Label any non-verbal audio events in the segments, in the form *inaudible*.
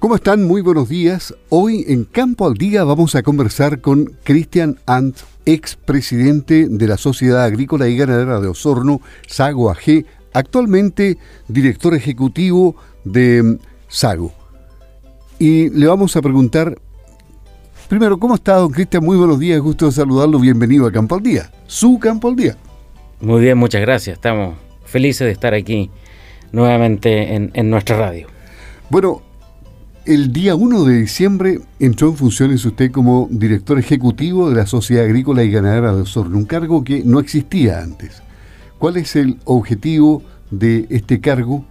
¿Cómo están? Muy buenos días. Hoy en Campo al Día vamos a conversar con Cristian Ant, expresidente de la Sociedad Agrícola y Ganadera de Osorno, Sago AG, actualmente director ejecutivo de Sago. Y le vamos a preguntar, primero, ¿cómo está don Cristian? Muy buenos días, gusto de saludarlo, bienvenido a Campo al Día, su Campo al Día. Muy bien, muchas gracias, estamos felices de estar aquí nuevamente en, en nuestra radio. Bueno, el día 1 de diciembre entró en funciones usted como director ejecutivo de la Sociedad Agrícola y Ganadera de Osorno, un cargo que no existía antes. ¿Cuál es el objetivo de este cargo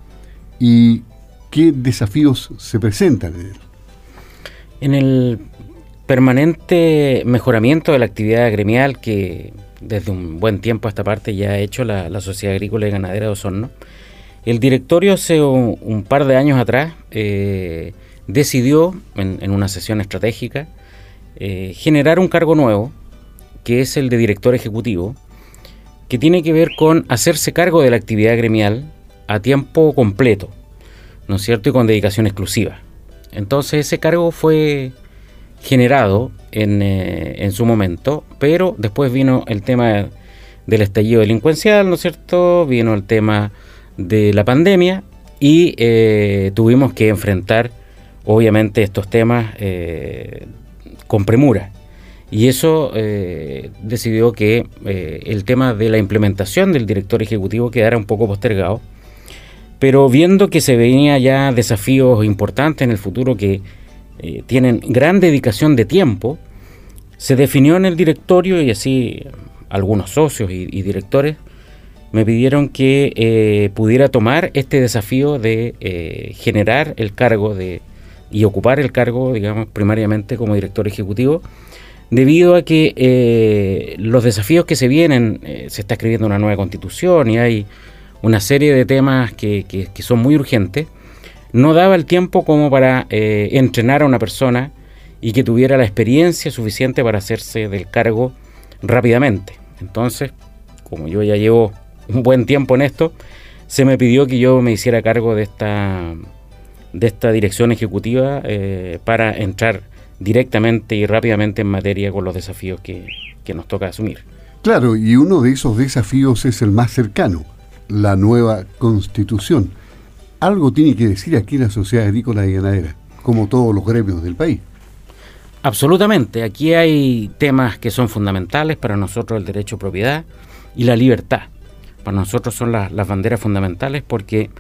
y qué desafíos se presentan en él? En el permanente mejoramiento de la actividad gremial que desde un buen tiempo a esta parte ya ha hecho la, Sociedad Agrícola y Ganadera de Osorno, el directorio hace un, par de años atrás eh, decidió, en, una sesión estratégica, eh, generar un cargo nuevo, que es el de director ejecutivo, que tiene que ver con hacerse cargo de la actividad gremial a tiempo completo, ¿no es cierto? Y con dedicación exclusiva. Entonces ese cargo fue generado en, eh, en su momento, pero después vino el tema del estallido delincuencial, ¿no es cierto? Vino el tema de la pandemia y eh, tuvimos que enfrentar obviamente estos temas eh, con premura. Y eso eh, decidió que eh, el tema de la implementación del director ejecutivo quedara un poco postergado. Pero viendo que se venía ya desafíos importantes en el futuro que tienen gran dedicación de tiempo, se definió en el directorio y así algunos socios y, y directores me pidieron que pudiera tomar este desafío de generar el cargo de y ocupar el cargo, digamos, primariamente como director ejecutivo, debido a que eh, los desafíos que se vienen, eh, se está escribiendo una nueva constitución y hay una serie de temas que, que, son muy urgentes, no daba el tiempo como para eh, entrenar a una persona y que tuviera la experiencia suficiente para hacerse del cargo rápidamente. Entonces, como yo ya llevo un buen tiempo en esto, se me pidió que yo me hiciera cargo de esta de esta dirección ejecutiva eh, para entrar directamente y rápidamente en materia con los desafíos que, nos toca asumir. Claro, y uno de esos desafíos es el más cercano, la nueva constitución. Algo tiene que decir aquí la sociedad agrícola y ganadera, como todos los gremios del país. Absolutamente, aquí hay temas que son fundamentales para nosotros, el derecho a propiedad y la libertad. Para nosotros son las banderas fundamentales porque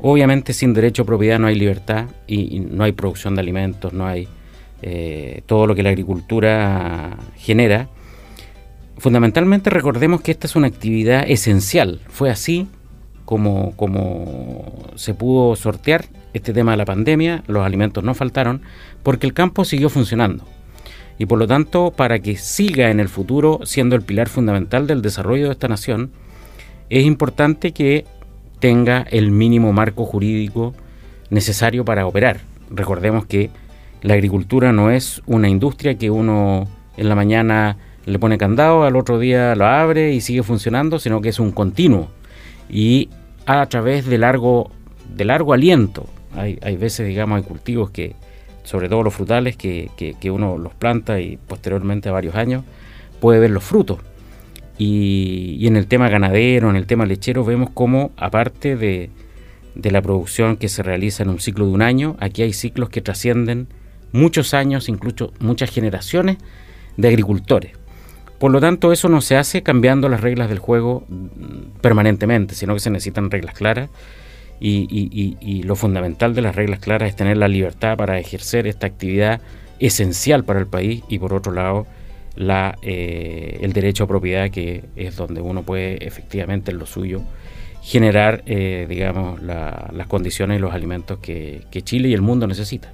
Obviamente sin derecho a propiedad no hay libertad y, no hay producción de alimentos, no hay eh, todo lo que la agricultura genera. Fundamentalmente recordemos que esta es una actividad esencial. Fue así como, como se pudo sortear este tema de la pandemia, los alimentos no faltaron, porque el campo siguió funcionando. Y por lo tanto, para que siga en el futuro siendo el pilar fundamental del desarrollo de esta nación, es importante que tenga el mínimo marco jurídico necesario para operar. Recordemos que la agricultura no es una industria que uno en la mañana le pone candado, al otro día lo abre y sigue funcionando, sino que es un continuo y a través de largo, de largo aliento. Hay, hay veces, digamos, hay cultivos que, sobre todo los frutales, que, que uno los planta y posteriormente a varios años puede ver los frutos. Y, en el tema ganadero, en el tema lechero, vemos cómo, aparte de, la producción que se realiza en un ciclo de un año, aquí hay ciclos que trascienden muchos años, incluso muchas generaciones de agricultores. Por lo tanto, eso no se hace cambiando las reglas del juego mm, permanentemente, sino que se necesitan reglas claras. y, lo fundamental de las reglas claras es tener la libertad para ejercer esta actividad esencial para el país y por otro lado la, eh, el derecho a propiedad, que es donde uno puede efectivamente en lo suyo generar, eh, digamos, las condiciones y los alimentos que, Chile y el mundo necesitan.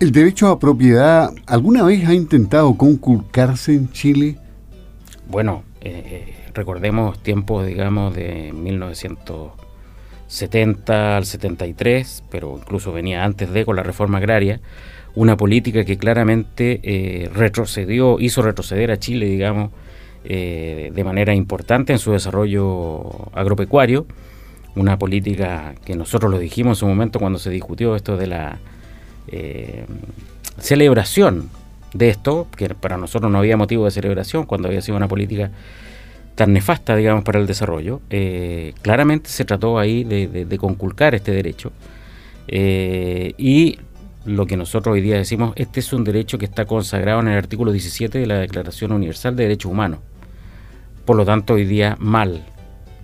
¿El derecho a propiedad alguna vez ha intentado conculcarse en Chile? Bueno, eh, recordemos tiempos, digamos, de 1970 al 73, pero incluso venía antes de con la reforma agraria, una política que claramente eh, retrocedió, hizo retroceder a Chile, digamos, eh, de manera importante en su desarrollo agropecuario, una política que nosotros lo dijimos en su momento cuando se discutió esto de la celebración de esto, que para nosotros no había motivo de celebración cuando había sido una política tan nefasta, digamos, para el desarrollo, eh, claramente se trató ahí de, conculcar este derecho. Eh, y lo que nosotros hoy día decimos, este es un derecho que está consagrado en el artículo 17 de la Declaración Universal de Derechos Humanos. Por lo tanto, hoy día mal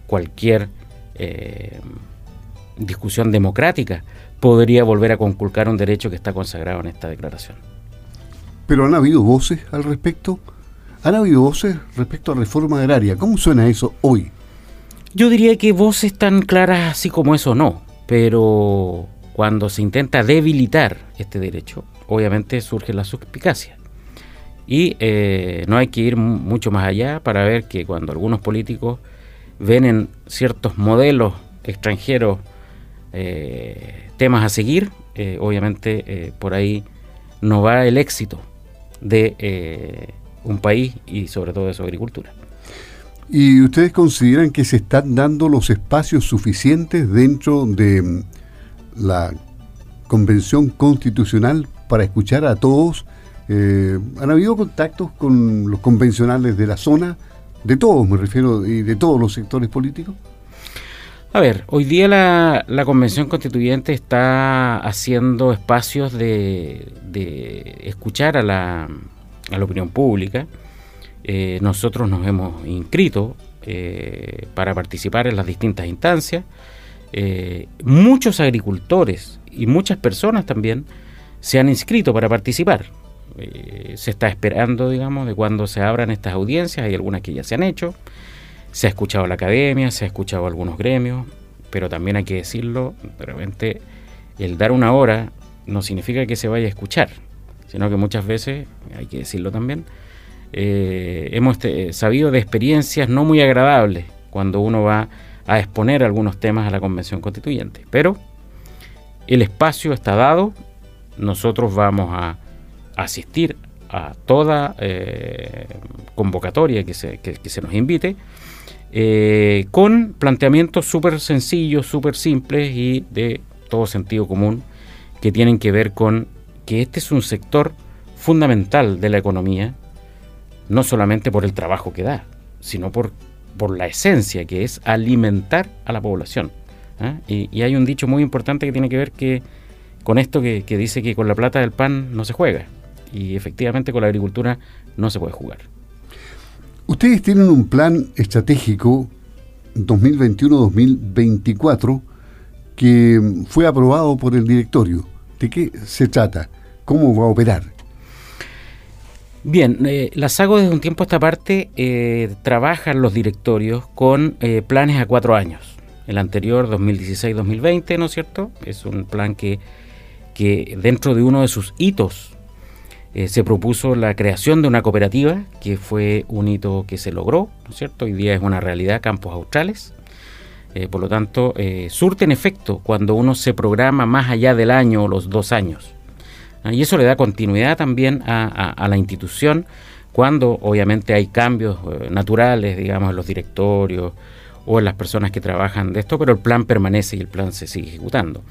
cualquier eh, discusión democrática podría volver a conculcar un derecho que está consagrado en esta declaración. Pero han habido voces al respecto. Han habido voces respecto a reforma agraria. ¿Cómo suena eso hoy? Yo diría que voces tan claras así como eso no, pero cuando se intenta debilitar este derecho, obviamente surge la suspicacia. Y eh, no hay que ir mucho más allá para ver que cuando algunos políticos ven en ciertos modelos extranjeros eh, temas a seguir, eh, obviamente por ahí no va el éxito de un país y sobre todo de su agricultura. ¿Y ustedes consideran que se están dando los espacios suficientes dentro de la convención constitucional para escuchar a todos? Eh, ¿Han habido contactos con los convencionales de la zona? De todos, me refiero, y de todos los sectores políticos. A ver, hoy día la, Convención Constituyente está haciendo espacios de, escuchar a la, opinión pública. Eh, nosotros nos hemos inscrito eh, para participar en las distintas instancias. Eh, muchos agricultores y muchas personas también se han inscrito para participar. se está esperando, digamos, de cuando se abran estas audiencias. Hay algunas que ya se han hecho. Se ha escuchado la academia, se ha escuchado algunos gremios, pero también hay que decirlo, de repente el dar una hora no significa que se vaya a escuchar, sino que muchas veces, hay que decirlo también, eh, hemos eh, sabido de experiencias no muy agradables cuando uno va a exponer algunos temas a la Convención Constituyente. Pero el espacio está dado, nosotros vamos a asistir a toda eh, convocatoria que se, que se nos invite eh, con planteamientos súper sencillos, súper simples y de todo sentido común, que tienen que ver con que este es un sector fundamental de la economía, no solamente por el trabajo que da, sino por, por la esencia que es alimentar a la población. ¿ah? Y, hay un dicho muy importante que tiene que ver que, con esto que, que dice que con la plata del pan no se juega, y efectivamente con la agricultura no se puede jugar. Ustedes tienen un plan estratégico 2021-2024 que fue aprobado por el directorio. ¿De qué se trata? ¿Cómo va a operar? Bien, eh, la SAGO desde un tiempo a esta parte eh, trabaja los directorios con eh, planes a cuatro años. El anterior, 2016-2020, ¿no es cierto? Es un plan que, que dentro de uno de sus hitos eh, se propuso la creación de una cooperativa, que fue un hito que se logró, ¿no es cierto? Hoy día es una realidad, Campos Australes. Eh, por lo tanto, surte en efecto cuando uno se programa más allá del año o los dos años. Ah, y eso le da continuidad también a, la institución cuando obviamente hay cambios naturales, digamos, en los directorios o en las personas que trabajan de esto, pero el plan permanece y el plan se sigue ejecutando.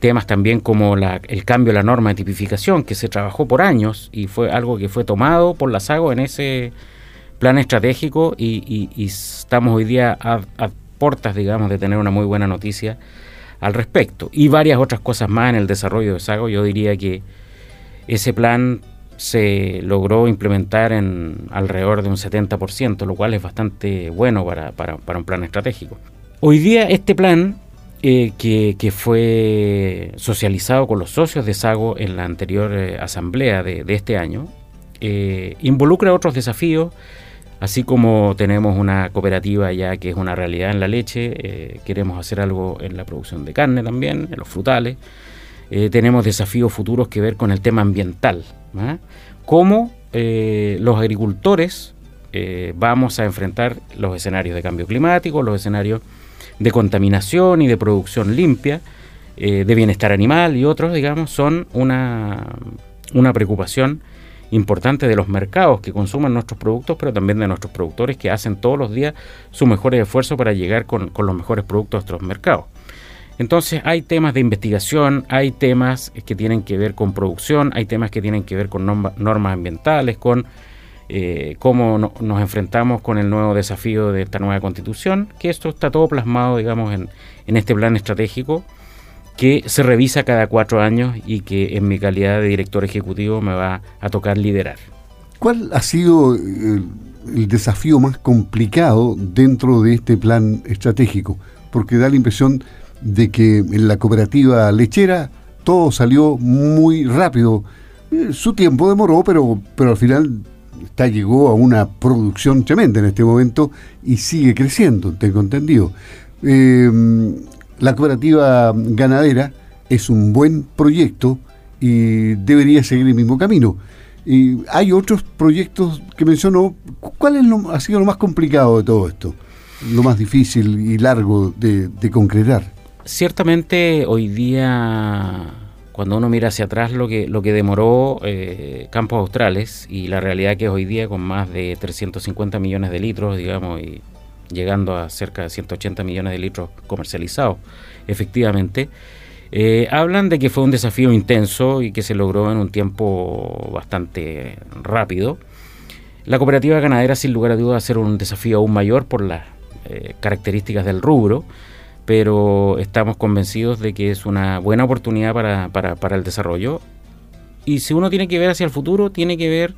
Temas también como el cambio de la norma de tipificación, que se trabajó por años y fue algo que fue tomado por la SAGO en ese plan estratégico y, estamos hoy día a, portas, digamos, de tener una muy buena noticia al respecto. Y varias otras cosas más en el desarrollo de SAGO. Yo diría que ese plan se logró implementar en alrededor de un 70%, lo cual es bastante bueno para, para un plan estratégico. Hoy día este plan eh, que, fue socializado con los socios de Sago en la anterior eh, asamblea de, este año, eh, involucra otros desafíos, así como tenemos una cooperativa ya que es una realidad en la leche, queremos hacer algo en la producción de carne también, en los frutales, tenemos desafíos futuros que ver con el tema ambiental, ¿ah? cómo los agricultores vamos a enfrentar los escenarios de cambio climático, los escenarios de contaminación y de producción limpia, eh, de bienestar animal y otros, digamos, son una, una preocupación importante de los mercados que consuman nuestros productos, pero también de nuestros productores que hacen todos los días su mejor esfuerzo para llegar con, los mejores productos a nuestros mercados. Entonces hay temas de investigación, hay temas que tienen que ver con producción, hay temas que tienen que ver con normas ambientales, con eh, cómo nos enfrentamos con el nuevo desafío de esta nueva constitución, que esto está todo plasmado, digamos, en este plan estratégico que se revisa cada cuatro años y que en mi calidad de director ejecutivo me va a tocar liderar. ¿Cuál ha sido el, el desafío más complicado dentro de este plan estratégico? Porque da la impresión de que en la cooperativa lechera todo salió muy rápido. Eh, su tiempo demoró, pero, pero al final está, llegó a una producción tremenda en este momento y sigue creciendo, tengo entendido. Eh, la cooperativa ganadera es un buen proyecto y debería seguir el mismo camino. Y hay otros proyectos que mencionó. ¿Cuál es lo, ha sido lo más complicado de todo esto? Lo más difícil y largo de, concretar. Ciertamente hoy día, cuando uno mira hacia atrás lo que, lo que demoró eh, Campos Australes y la realidad que es hoy día con más de 350 millones de litros, digamos, y llegando a cerca de 180 millones de litros comercializados, efectivamente, eh, hablan de que fue un desafío intenso y que se logró en un tiempo bastante rápido. La cooperativa ganadera, sin lugar a dudas, va a ser un desafío aún mayor por las eh, características del rubro, pero estamos convencidos de que es una buena oportunidad para, el desarrollo. Y si uno tiene que ver hacia el futuro, tiene que ver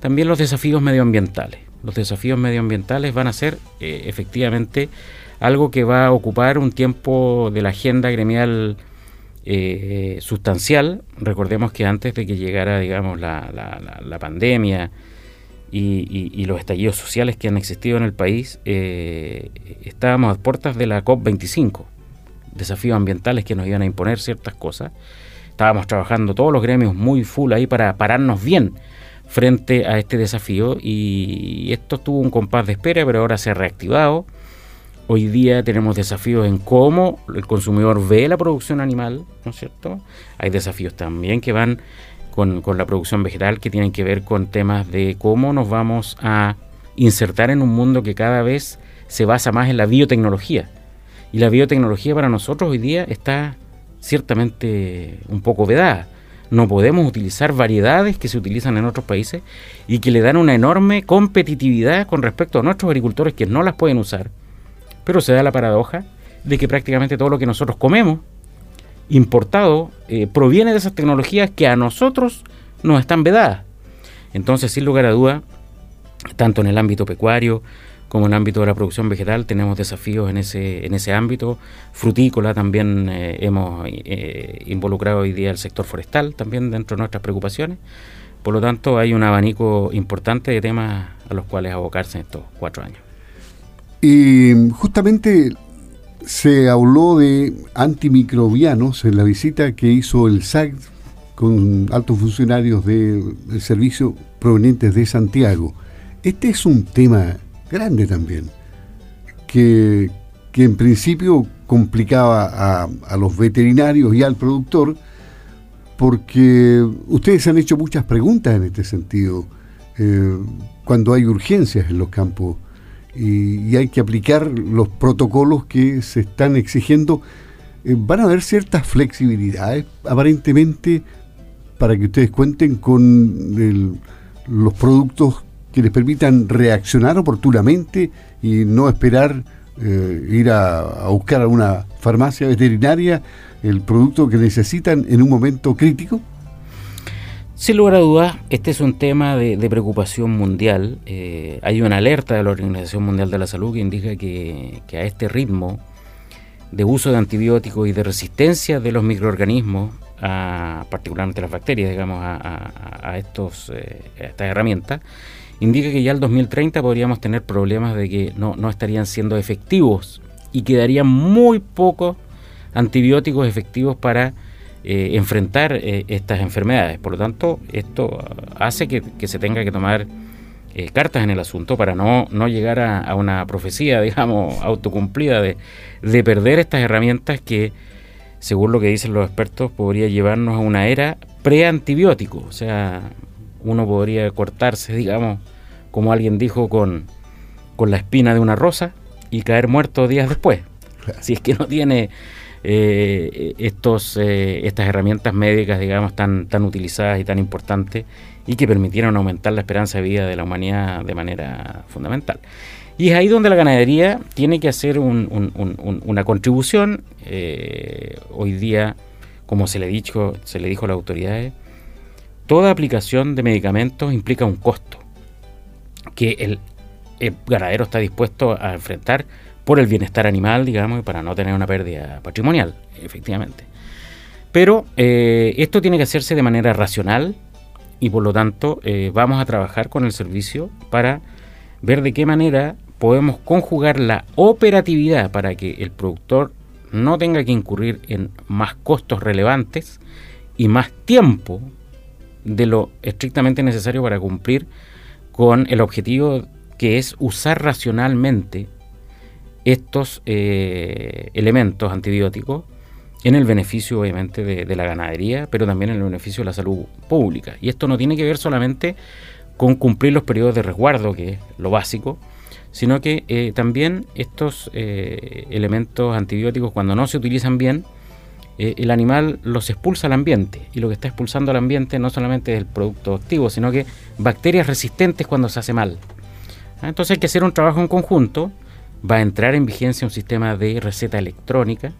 también los desafíos medioambientales los desafíos medioambientales van a ser eh, efectivamente algo que va a ocupar un tiempo de la agenda gremial eh, sustancial. Recordemos que antes de que llegara, digamos, la, la, pandemia y, los estallidos sociales que han existido en el país, eh, estábamos a puertas de la COP25, desafíos ambientales que nos iban a imponer ciertas cosas. Estábamos trabajando todos los gremios muy full ahí para pararnos bien frente a este desafío y esto tuvo un compás de espera, pero ahora se ha reactivado. Hoy día tenemos desafíos en cómo el consumidor ve la producción animal, ¿no es cierto? Hay desafíos también que van con, la producción vegetal que tienen que ver con temas de cómo nos vamos a insertar en un mundo que cada vez se basa más en la biotecnología. Y la biotecnología para nosotros hoy día está ciertamente un poco vedada no podemos utilizar variedades que se utilizan en otros países y que le dan una enorme competitividad con respecto a nuestros agricultores que no las pueden usar. Pero se da la paradoja de que prácticamente todo lo que nosotros comemos importado eh, proviene de esas tecnologías que a nosotros nos están vedadas. Entonces, sin lugar a duda, tanto en el ámbito pecuario, como en el ámbito de la producción vegetal tenemos desafíos en ese, en ese ámbito. Frutícola también eh, hemos eh, involucrado hoy día el sector forestal también dentro de nuestras preocupaciones. Por lo tanto, hay un abanico importante de temas a los cuales abocarse en estos cuatro años. Y justamente se habló de antimicrobianos en la visita que hizo el SAC con altos funcionarios del servicio provenientes de Santiago. Este es un tema grande también, que, en principio complicaba a, los veterinarios y al productor, porque ustedes han hecho muchas preguntas en este sentido, eh, cuando hay urgencias en los campos y, hay que aplicar los protocolos que se están exigiendo, eh, van a haber ciertas flexibilidades aparentemente para que ustedes cuenten con los productos que les permitan reaccionar oportunamente y no esperar eh, ir a, buscar a una farmacia veterinaria el producto que necesitan en un momento crítico? Sin lugar a dudas, este es un tema de, preocupación mundial. Eh, hay una alerta de la Organización Mundial de la Salud que indica que, a este ritmo de uso de antibióticos y de resistencia de los microorganismos, particularmente las bacterias, digamos, a, estos, eh, a estas herramientas, indica que ya el 2030 podríamos tener problemas de que no, estarían siendo efectivos y quedarían muy pocos antibióticos efectivos para eh, enfrentar eh, estas enfermedades. Por lo tanto, esto hace que, se tenga que tomar eh, cartas en el asunto para no, no llegar a, una profecía, *laughs* digamos, autocumplida de, de perder estas herramientas que, según lo que dicen los expertos, podría llevarnos a una era pre-antibiótico. O sea, uno podría cortarse, digamos, como alguien dijo, con, con la espina de una rosa y caer muerto días después. Si es que no tiene eh, estos, eh, estas herramientas médicas, digamos, tan, tan utilizadas y tan importantes y que permitieron aumentar la esperanza de vida de la humanidad de manera fundamental. Y es ahí donde la ganadería tiene que hacer una contribución. Eh, hoy día, como se le, dicho, se le dijo a las autoridades, toda aplicación de medicamentos implica un costo que el, ganadero está dispuesto a enfrentar por el bienestar animal, digamos, y para no tener una pérdida patrimonial, efectivamente. Pero eh, esto tiene que hacerse de manera racional y por lo tanto eh, vamos a trabajar con el servicio para ver de qué manera podemos conjugar la operatividad para que el productor no tenga que incurrir en más costos relevantes y más tiempo de lo estrictamente necesario para cumplir con el objetivo que es usar racionalmente estos eh, elementos antibióticos en el beneficio obviamente de, la ganadería, pero también en el beneficio de la salud pública. Y esto no tiene que ver solamente con cumplir los periodos de resguardo, que es lo básico, sino que eh, también estos eh, elementos antibióticos cuando no se utilizan bien, eh, el animal los expulsa al ambiente y lo que está expulsando al ambiente no solamente es el producto activo, sino que bacterias resistentes cuando se hace mal. ¿Ah? Entonces hay que hacer un trabajo en conjunto, va a entrar en vigencia un sistema de receta electrónica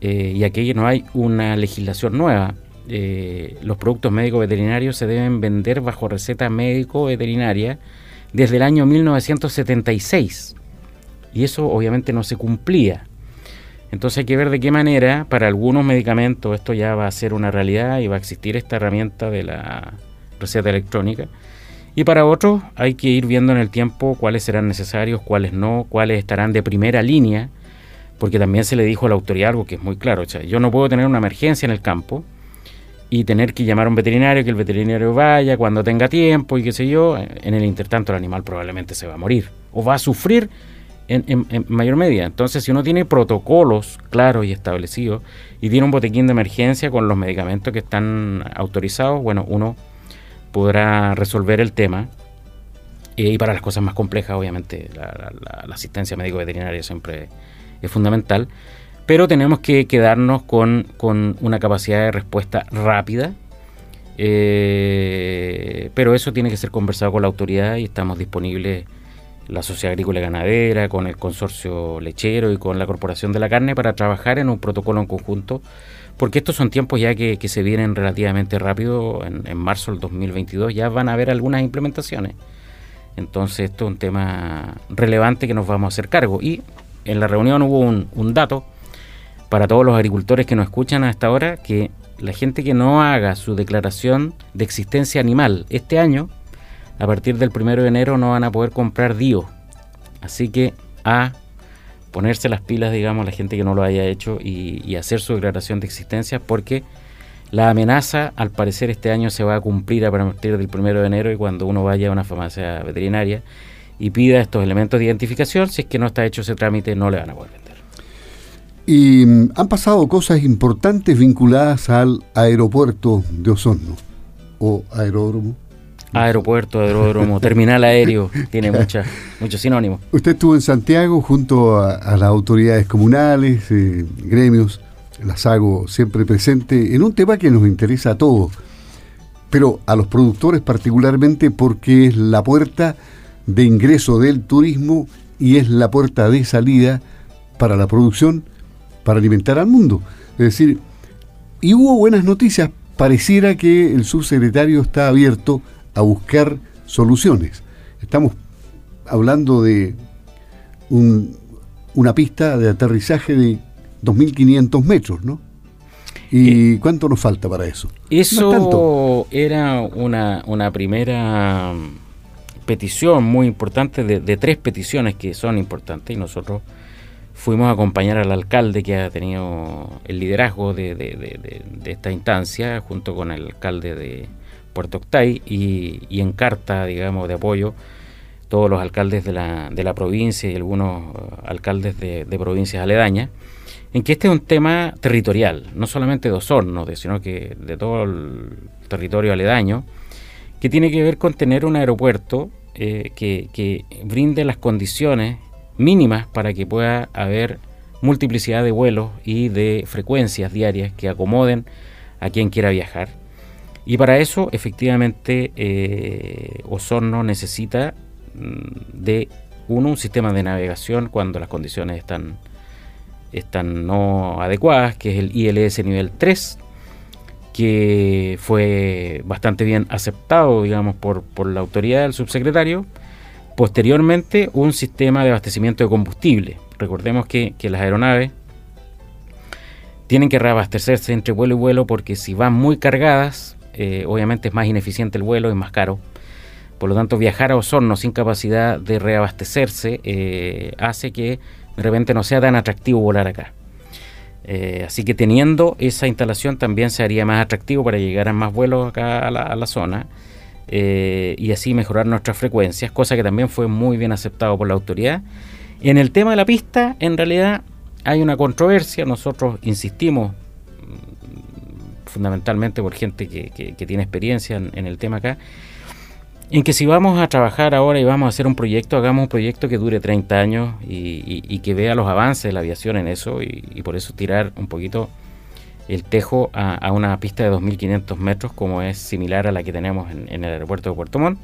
y aquí no hay una legislación nueva. los productos médicos veterinarios se deben vender bajo receta médico-veterinaria desde el año 1976. Y eso obviamente no se cumplía. Entonces hay que ver de qué manera para algunos medicamentos esto ya va a ser una realidad y va a existir esta herramienta de la receta electrónica. Y para otros hay que ir viendo en el tiempo cuáles serán necesarios, cuáles no, cuáles estarán de primera línea, porque también se le dijo a la autoridad algo que es muy claro. O sea, yo no puedo tener una emergencia en el campo y tener que llamar a un veterinario, que el veterinario vaya cuando tenga tiempo y qué sé yo, en el intertanto el animal probablemente se va a morir o va a sufrir en, mayor medida. Entonces, si uno tiene protocolos claros y establecidos y tiene un botequín de emergencia con los medicamentos que están autorizados, bueno, uno podrá resolver el tema. Eh, y para las cosas más complejas, obviamente, la, la asistencia médico-veterinaria siempre es fundamental pero tenemos que quedarnos con, una capacidad de respuesta rápida. Eh, pero eso tiene que ser conversado con la autoridad y estamos disponibles la Sociedad Agrícola y Ganadera, con el Consorcio Lechero y con la Corporación de la Carne para trabajar en un protocolo en conjunto, porque estos son tiempos ya que, se vienen relativamente rápido, en, marzo del 2022 ya van a haber algunas implementaciones. Entonces esto es un tema relevante que nos vamos a hacer cargo. Y en la reunión hubo un, un dato para todos los agricultores que nos escuchan hasta ahora que la gente que no haga su declaración de existencia animal este año, a partir del primero de enero no van a poder comprar DIO. Así que a ponerse las pilas, digamos, la gente que no lo haya hecho y, hacer su declaración de existencia, porque la amenaza, al parecer, este año se va a cumplir a partir del primero de enero y cuando uno vaya a una farmacia veterinaria y pida estos elementos de identificación, si es que no está hecho ese trámite, no le van a poder vender. Y mm, han pasado cosas importantes vinculadas al aeropuerto de Osorno o aeródromo. *laughs* Aeropuerto, aeródromo, *laughs* terminal aéreo, tiene muchos sinónimos. Usted estuvo en Santiago junto a, las autoridades comunales, eh, gremios, las hago siempre presente en un tema que nos interesa a todos, pero a los productores particularmente porque es la puerta de ingreso del turismo y es la puerta de salida para la producción para alimentar al mundo. Es decir, y hubo buenas noticias. Pareciera que el subsecretario está abierto a buscar soluciones. Estamos hablando de una pista de aterrizaje de 2.500 metros, ¿no? ¿Y eh, cuánto nos falta para eso? Eso era una, una, primera petición muy importante de, de, tres peticiones que son importantes y nosotros fuimos a acompañar al alcalde que ha tenido el liderazgo de, esta instancia, junto con el alcalde de Puerto Octay, y, en carta, digamos, de apoyo, todos los alcaldes de la, de la provincia y algunos uh, alcaldes de, provincias aledañas, en que este es un tema territorial, no solamente de Osorno, sino que de todo el territorio aledaño, que tiene que ver con tener un aeropuerto eh, que brinde las condiciones mínimas para que pueda haber multiplicidad de vuelos y de frecuencias diarias que acomoden a quien quiera viajar. Y para eso, efectivamente, eh, Osorno necesita mm, de uno, un sistema de navegación cuando las condiciones están, están no adecuadas, que es el ILS nivel 3, que fue bastante bien aceptado, digamos, por, por la autoridad del subsecretario. Posteriormente, un sistema de abastecimiento de combustible. Recordemos que, las aeronaves tienen que reabastecerse entre vuelo y vuelo porque si van muy cargadas, eh, obviamente es más ineficiente el vuelo, es más caro. Por lo tanto, viajar a Osorno sin capacidad de reabastecerse eh, hace que de repente no sea tan atractivo volar acá. Eh, así que teniendo esa instalación también se haría más atractivo para llegar a más vuelos acá a la, zona eh, y así mejorar nuestras frecuencias, cosa que también fue muy bien aceptado por la autoridad. En el tema de la pista, en realidad hay una controversia, nosotros insistimos fundamentalmente por gente que, tiene experiencia en el tema acá, en que si vamos a trabajar ahora y vamos a hacer un proyecto, hagamos un proyecto que dure 30 años y, que vea los avances de la aviación en eso y, por eso tirar un poquito el tejo a, una pista de 2.500 metros como es similar a la que tenemos en, el aeropuerto de Puerto Montt.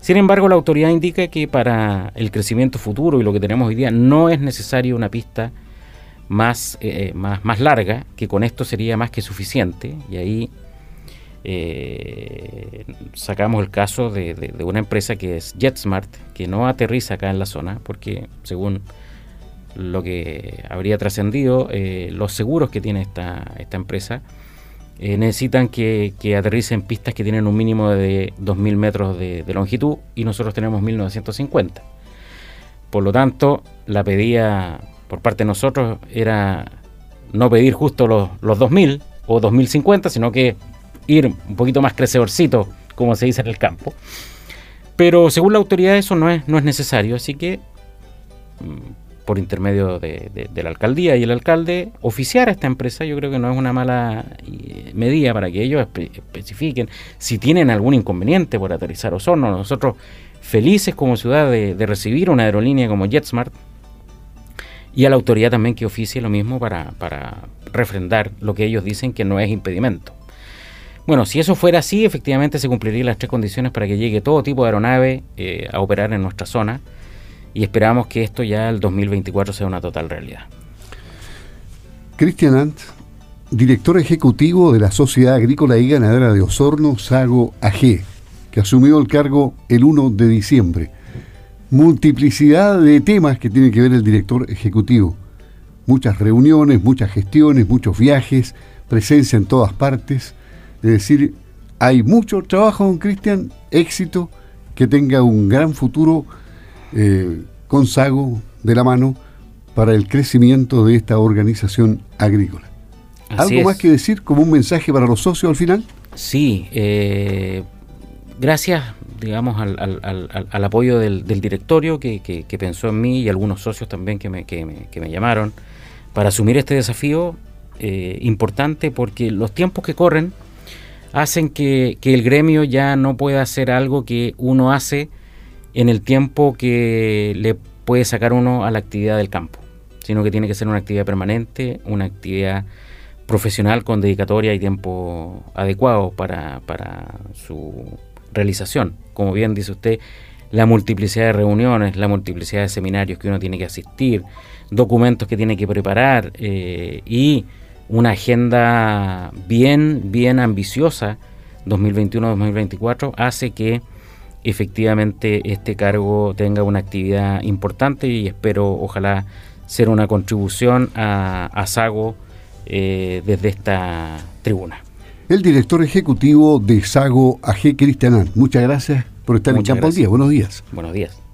Sin embargo, la autoridad indica que para el crecimiento futuro y lo que tenemos hoy día no es necesario una pista más, eh, más, más larga, que con esto sería más que suficiente y ahí eh, sacamos el caso de, una empresa que es JetSmart, que no aterriza acá en la zona, porque según lo que habría trascendido, eh, los seguros que tiene esta, esta empresa eh, necesitan que, que aterricen pistas que tienen un mínimo de 2.000 metros de, longitud y nosotros tenemos 1.950. Por lo tanto, la pedida por parte de nosotros era no pedir justo los, los 2.000 o 2.050, sino que ir un poquito más crecedorcito, como se dice en el campo. Pero según la autoridad eso no es, no es necesario, así que mm, por intermedio de, la alcaldía y el alcalde oficiar a esta empresa, yo creo que no es una mala eh, medida para que ellos especifiquen si tienen algún inconveniente por aterrizar Osorno. Nosotros felices como ciudad de, de recibir una aerolínea como JetSmart y a la autoridad también que oficie lo mismo para, para refrendar lo que ellos dicen que no es impedimento. Bueno, si eso fuera así, efectivamente se cumplirían las tres condiciones para que llegue todo tipo de aeronave eh, a operar en nuestra zona y esperamos que esto ya el 2024 sea una total realidad. Cristian Ant, director ejecutivo de la Sociedad Agrícola y Ganadera de Osorno, Sago AG, que asumió el cargo el 1 de diciembre. Multiplicidad de temas que tiene que ver el director ejecutivo. Muchas reuniones, muchas gestiones, muchos viajes, presencia en todas partes es decir, hay mucho trabajo, don Cristian, éxito, que tenga un gran futuro eh, con Sago de la mano para el crecimiento de esta organización agrícola. ¿Algo más que decir como un mensaje para los socios al final? Sí, eh, gracias digamos al, al, apoyo del, directorio que, pensó en mí y algunos socios también que me, que me, llamaron para asumir este desafío eh, importante porque los tiempos que corren hacen que, el gremio ya no pueda hacer algo que uno hace en el tiempo que le puede sacar uno a la actividad del campo, sino que tiene que ser una actividad permanente, una actividad profesional con dedicatoria y tiempo adecuado para, para su realización. Como bien dice usted, la multiplicidad de reuniones, la multiplicidad de seminarios que uno tiene que asistir, documentos que tiene que preparar eh, y una agenda bien, bien ambiciosa 2021-2024 hace que efectivamente este cargo tenga una actividad importante y espero ojalá ser una contribución a, Sago eh, desde esta tribuna. El director ejecutivo de Sago AG Cristianán, muchas gracias por estar en Campo al Día. Buenos días. Buenos días.